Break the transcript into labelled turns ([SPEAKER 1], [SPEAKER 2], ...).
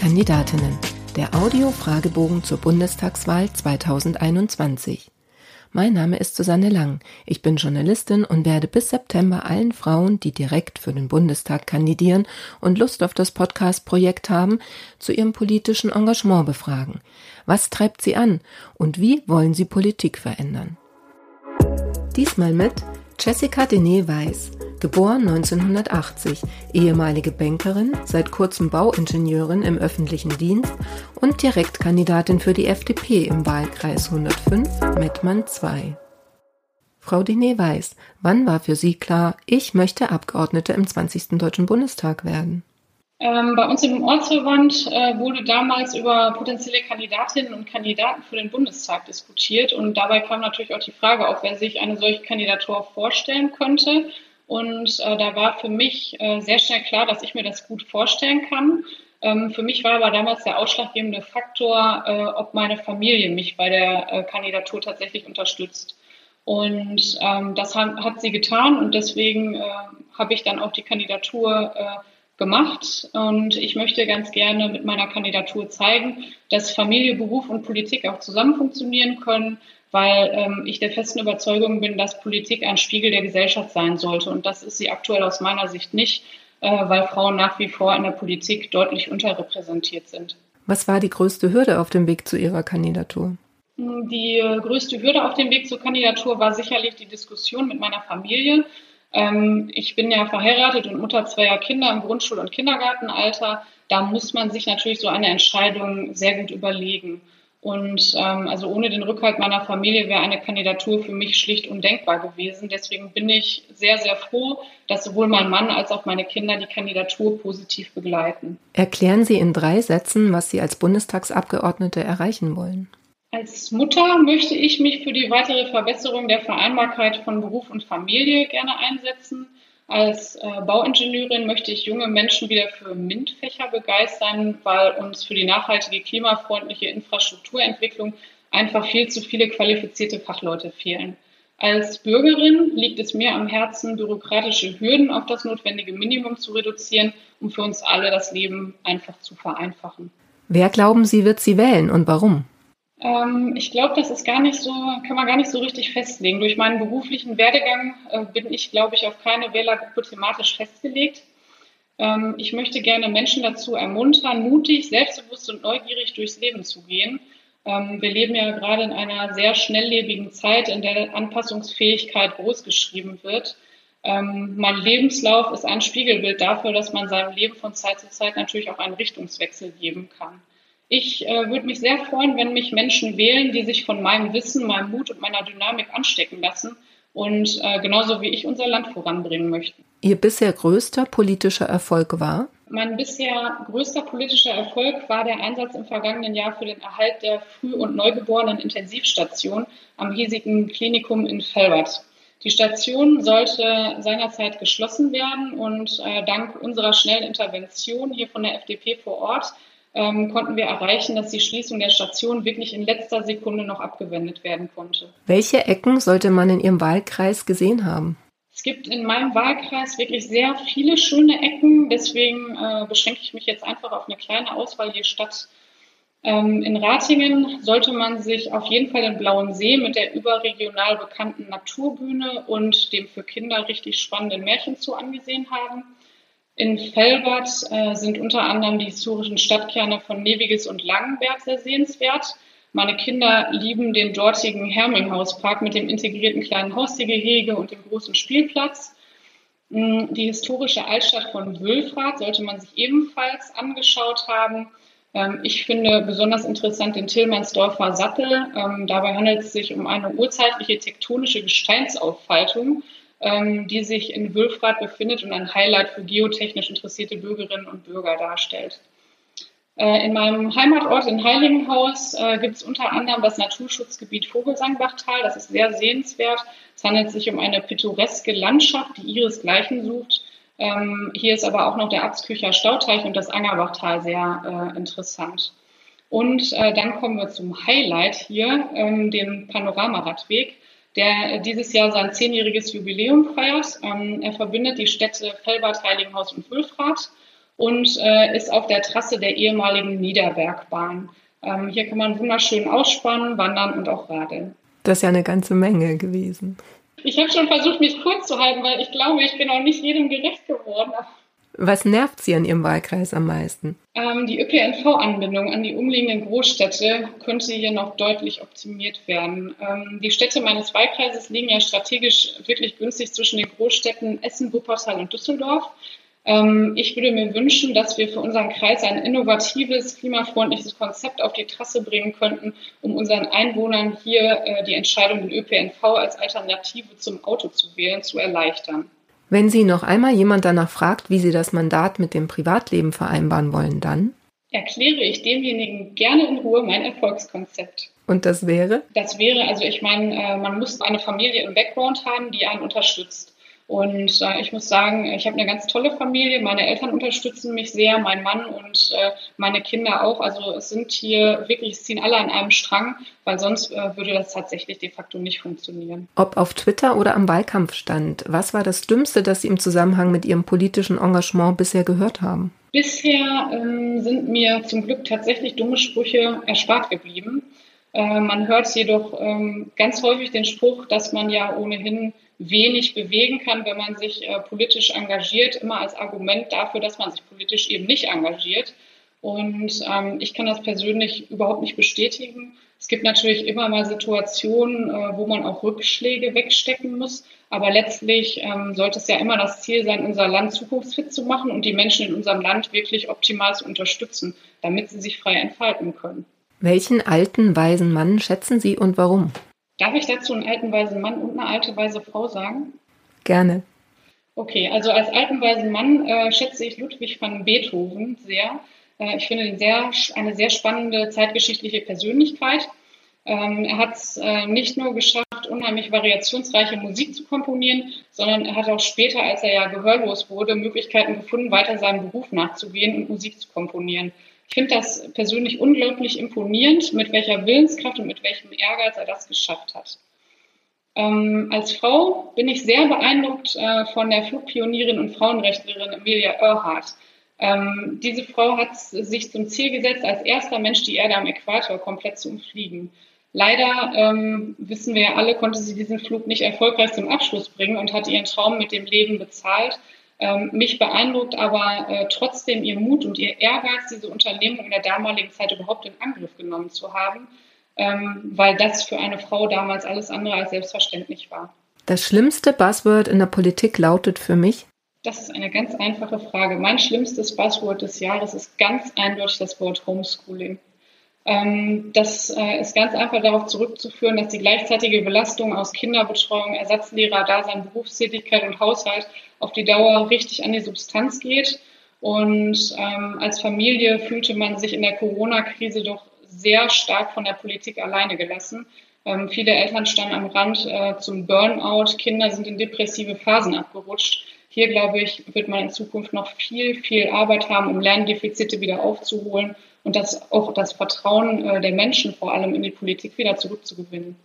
[SPEAKER 1] Kandidatinnen. Der Audio-Fragebogen zur Bundestagswahl 2021. Mein Name ist Susanne Lang. Ich bin Journalistin und werde bis September allen Frauen, die direkt für den Bundestag kandidieren und Lust auf das Podcast-Projekt haben, zu ihrem politischen Engagement befragen. Was treibt sie an und wie wollen sie Politik verändern? Diesmal mit Jessica Denet Weiß, geboren 1980, ehemalige Bankerin, seit kurzem Bauingenieurin im öffentlichen Dienst und Direktkandidatin für die FDP im Wahlkreis 105 Mettmann II. Frau Denet Weiß, wann war für Sie klar, ich möchte Abgeordnete im 20. Deutschen Bundestag werden?
[SPEAKER 2] Ähm, bei uns im Ortsverband äh, wurde damals über potenzielle Kandidatinnen und Kandidaten für den Bundestag diskutiert und dabei kam natürlich auch die Frage auf, wer sich eine solche Kandidatur vorstellen könnte. Und äh, da war für mich äh, sehr schnell klar, dass ich mir das gut vorstellen kann. Ähm, für mich war aber damals der ausschlaggebende Faktor, äh, ob meine Familie mich bei der äh, Kandidatur tatsächlich unterstützt. Und ähm, das hat, hat, sie getan und deswegen äh, habe ich dann auch die Kandidatur gemacht. Und ich möchte ganz gerne mit meiner Kandidatur zeigen, dass Familie, Beruf und Politik auch zusammen funktionieren können, weil ähm, ich der festen Überzeugung bin, dass Politik ein Spiegel der Gesellschaft sein sollte. Und das ist sie aktuell aus meiner Sicht nicht, äh, weil Frauen nach wie vor in der Politik deutlich unterrepräsentiert sind.
[SPEAKER 1] Was war die größte Hürde auf dem Weg zu Ihrer Kandidatur?
[SPEAKER 2] Die größte Hürde auf dem Weg zur Kandidatur war sicherlich die Diskussion mit meiner Familie. Ähm, ich bin ja verheiratet und Mutter zweier Kinder im Grundschul- und Kindergartenalter. Da muss man sich natürlich so eine Entscheidung sehr gut überlegen. Und ähm, also ohne den Rückhalt meiner Familie wäre eine Kandidatur für mich schlicht undenkbar gewesen. Deswegen bin ich sehr, sehr froh, dass sowohl mein Mann als auch meine Kinder die Kandidatur positiv begleiten.
[SPEAKER 1] Erklären Sie in drei Sätzen, was Sie als Bundestagsabgeordnete erreichen wollen.
[SPEAKER 2] Als Mutter möchte ich mich für die weitere Verbesserung der Vereinbarkeit von Beruf und Familie gerne einsetzen. Als äh, Bauingenieurin möchte ich junge Menschen wieder für MINT-Fächer begeistern, weil uns für die nachhaltige, klimafreundliche Infrastrukturentwicklung einfach viel zu viele qualifizierte Fachleute fehlen. Als Bürgerin liegt es mir am Herzen, bürokratische Hürden auf das notwendige Minimum zu reduzieren, um für uns alle das Leben einfach zu vereinfachen.
[SPEAKER 1] Wer glauben Sie, wird Sie wählen und warum?
[SPEAKER 2] Ähm, ich glaube, das ist gar nicht so, kann man gar nicht so richtig festlegen. Durch meinen beruflichen Werdegang äh, bin ich, glaube ich, auf keine Wählergruppe thematisch festgelegt. Ähm, ich möchte gerne Menschen dazu ermuntern, mutig, selbstbewusst und neugierig durchs Leben zu gehen. Ähm, wir leben ja gerade in einer sehr schnelllebigen Zeit, in der Anpassungsfähigkeit großgeschrieben wird. Mein Lebenslauf ist ein Spiegelbild dafür, dass man seinem Leben von Zeit zu Zeit natürlich auch einen Richtungswechsel geben kann. Ich äh, würde mich sehr freuen, wenn mich Menschen wählen, die sich von meinem Wissen, meinem Mut und meiner Dynamik anstecken lassen und äh, genauso wie ich unser Land voranbringen möchten.
[SPEAKER 1] Ihr bisher größter politischer Erfolg war?
[SPEAKER 2] Mein bisher größter politischer Erfolg war der Einsatz im vergangenen Jahr für den Erhalt der Früh- und Neugeborenen Intensivstation am hiesigen Klinikum in Felbert. Die Station sollte seinerzeit geschlossen werden und äh, dank unserer schnellen Intervention hier von der FDP vor Ort ähm, konnten wir erreichen, dass die Schließung der Station wirklich in letzter Sekunde noch abgewendet werden konnte.
[SPEAKER 1] Welche Ecken sollte man in Ihrem Wahlkreis gesehen haben?
[SPEAKER 2] Es gibt in meinem Wahlkreis wirklich sehr viele schöne Ecken. Deswegen äh, beschränke ich mich jetzt einfach auf eine kleine Auswahl hier statt. Ähm, in Ratingen sollte man sich auf jeden Fall den Blauen See mit der überregional bekannten Naturbühne und dem für Kinder richtig spannenden Märchen zu angesehen haben. In Felbert äh, sind unter anderem die historischen Stadtkerne von Neviges und Langenberg sehr sehenswert. Meine Kinder lieben den dortigen Herminghauspark mit dem integrierten kleinen Haustiergehege und dem großen Spielplatz. Mm, die historische Altstadt von Wülfrath sollte man sich ebenfalls angeschaut haben. Ähm, ich finde besonders interessant den Tillmannsdorfer Sattel. Ähm, dabei handelt es sich um eine urzeitliche tektonische Gesteinsaufaltung, ähm, die sich in Wülfrath befindet und ein Highlight für geotechnisch interessierte Bürgerinnen und Bürger darstellt. Äh, in meinem Heimatort in Heiligenhaus äh, gibt es unter anderem das Naturschutzgebiet Vogelsangbachtal. Das ist sehr sehenswert. Es handelt sich um eine pittoreske Landschaft, die ihresgleichen sucht. Ähm, hier ist aber auch noch der Abskücher Stauteich und das Angerbachtal sehr äh, interessant. Und dann kommen wir zum Highlight hier, ähm, dem Panoramaradweg der dieses Jahr sein zehnjähriges Jubiläum feiert. Ähm, er verbindet die Städte Felbert, Heiligenhaus und Wülfrath. und äh, ist auf der Trasse der ehemaligen Niederbergbahn. Ähm, hier kann man wunderschön ausspannen, wandern und auch radeln.
[SPEAKER 1] Das ist ja eine ganze Menge gewesen.
[SPEAKER 2] Ich habe schon versucht, mich kurz zu halten, weil ich glaube, ich bin auch nicht jedem gerecht geworden.
[SPEAKER 1] Was nervt Sie an Ihrem Wahlkreis am meisten?
[SPEAKER 2] Ähm, die ÖPNV-Anbindung an die umliegenden Großstädte könnte hier noch deutlich optimiert werden. Ähm, die Städte meines Wahlkreises liegen ja strategisch wirklich günstig zwischen den Großstädten Essen, Wuppertal und Düsseldorf. Ähm, ich würde mir wünschen, dass wir für unseren Kreis ein innovatives, klimafreundliches Konzept auf die Trasse bringen könnten, um unseren Einwohnern hier äh, die Entscheidung, den ÖPNV als Alternative zum Auto zu wählen, zu erleichtern.
[SPEAKER 1] Wenn Sie noch einmal jemand danach fragt, wie Sie das Mandat mit dem Privatleben vereinbaren wollen, dann
[SPEAKER 2] erkläre ich demjenigen gerne in Ruhe mein Erfolgskonzept.
[SPEAKER 1] Und das wäre?
[SPEAKER 2] Das wäre, also ich meine, äh, man muss eine Familie im Background haben, die einen unterstützt. Und äh, ich muss sagen, ich habe eine ganz tolle Familie. Meine Eltern unterstützen mich sehr, mein Mann und äh, meine Kinder auch. Also es sind hier wirklich, es ziehen alle an einem Strang, weil sonst äh, würde das tatsächlich de facto nicht funktionieren.
[SPEAKER 1] Ob auf Twitter oder am Wahlkampfstand, was war das Dümmste, das Sie im Zusammenhang mit Ihrem politischen Engagement bisher gehört haben?
[SPEAKER 2] Bisher ähm, sind mir zum Glück tatsächlich dumme Sprüche erspart geblieben. Äh, man hört jedoch ähm, ganz häufig den Spruch, dass man ja ohnehin wenig bewegen kann, wenn man sich äh, politisch engagiert, immer als Argument dafür, dass man sich politisch eben nicht engagiert. Und ähm, ich kann das persönlich überhaupt nicht bestätigen. Es gibt natürlich immer mal Situationen, äh, wo man auch Rückschläge wegstecken muss. Aber letztlich ähm, sollte es ja immer das Ziel sein, unser Land zukunftsfit zu machen und die Menschen in unserem Land wirklich optimal zu unterstützen, damit sie sich frei entfalten können.
[SPEAKER 1] Welchen alten, weisen Mann schätzen Sie und warum?
[SPEAKER 2] Darf ich dazu einen alten weisen Mann und eine alte weise Frau sagen?
[SPEAKER 1] Gerne.
[SPEAKER 2] Okay, also als alten weisen Mann äh, schätze ich Ludwig van Beethoven sehr. Äh, ich finde ihn sehr, eine sehr spannende zeitgeschichtliche Persönlichkeit. Ähm, er hat es äh, nicht nur geschafft, unheimlich variationsreiche Musik zu komponieren, sondern er hat auch später, als er ja gehörlos wurde, Möglichkeiten gefunden, weiter seinem Beruf nachzugehen und Musik zu komponieren. Ich finde das persönlich unglaublich imponierend, mit welcher Willenskraft und mit welchem Ehrgeiz er das geschafft hat. Ähm, als Frau bin ich sehr beeindruckt äh, von der Flugpionierin und Frauenrechtlerin Emilia Earhart. Ähm, diese Frau hat sich zum Ziel gesetzt, als erster Mensch die Erde am Äquator komplett zu umfliegen. Leider ähm, wissen wir ja alle, konnte sie diesen Flug nicht erfolgreich zum Abschluss bringen und hat ihren Traum mit dem Leben bezahlt. Ähm, mich beeindruckt aber äh, trotzdem ihr Mut und ihr Ehrgeiz, diese Unternehmung in der damaligen Zeit überhaupt in Angriff genommen zu haben, ähm, weil das für eine Frau damals alles andere als selbstverständlich war.
[SPEAKER 1] Das schlimmste Buzzword in der Politik lautet für mich?
[SPEAKER 2] Das ist eine ganz einfache Frage. Mein schlimmstes Buzzword des Jahres ist ganz eindeutig das Wort Homeschooling. Ähm, das äh, ist ganz einfach darauf zurückzuführen, dass die gleichzeitige Belastung aus Kinderbetreuung, Ersatzlehrer, Dasein, Berufstätigkeit und Haushalt auf die Dauer richtig an die Substanz geht. Und ähm, als Familie fühlte man sich in der Corona-Krise doch sehr stark von der Politik alleine gelassen. Ähm, viele Eltern standen am Rand äh, zum Burnout, Kinder sind in depressive Phasen abgerutscht. Hier, glaube ich, wird man in Zukunft noch viel, viel Arbeit haben, um Lerndefizite wieder aufzuholen und das auch das Vertrauen äh, der Menschen vor allem in die Politik wieder zurückzugewinnen.